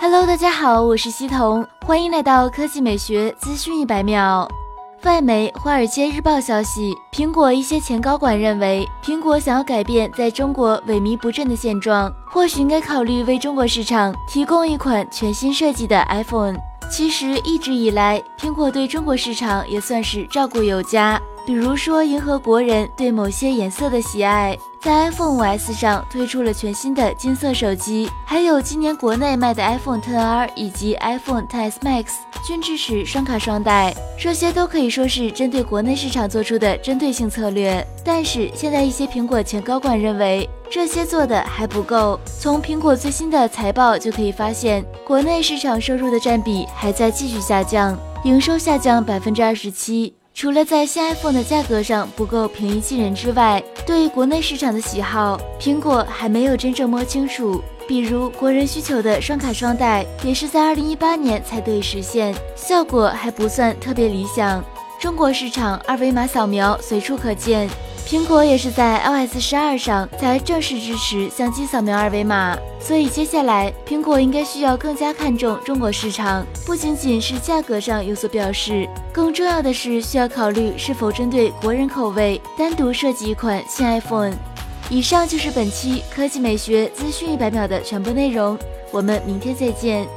Hello，大家好，我是西彤，欢迎来到科技美学资讯一百秒。外媒《华尔街日报》消息，苹果一些前高管认为，苹果想要改变在中国萎靡不振的现状，或许应该考虑为中国市场提供一款全新设计的 iPhone。其实一直以来，苹果对中国市场也算是照顾有加。比如说，迎合国人对某些颜色的喜爱，在 iPhone 5S 上推出了全新的金色手机，还有今年国内卖的 iPhone 10R 以及 iPhone 10s Max 均支持双卡双待，这些都可以说是针对国内市场做出的针对性策略。但是现在一些苹果前高管认为，这些做的还不够。从苹果最新的财报就可以发现，国内市场收入的占比还在继续下降，营收下降百分之二十七。除了在新 iPhone 的价格上不够平易近人之外，对于国内市场的喜好，苹果还没有真正摸清楚。比如国人需求的双卡双待，也是在2018年才得以实现，效果还不算特别理想。中国市场二维码扫描随处可见。苹果也是在 iOS 十二上才正式支持相机扫描二维码，所以接下来苹果应该需要更加看重中国市场，不仅仅是价格上有所表示，更重要的是需要考虑是否针对国人口味单独设计一款新 iPhone。以上就是本期科技美学资讯一百秒的全部内容，我们明天再见。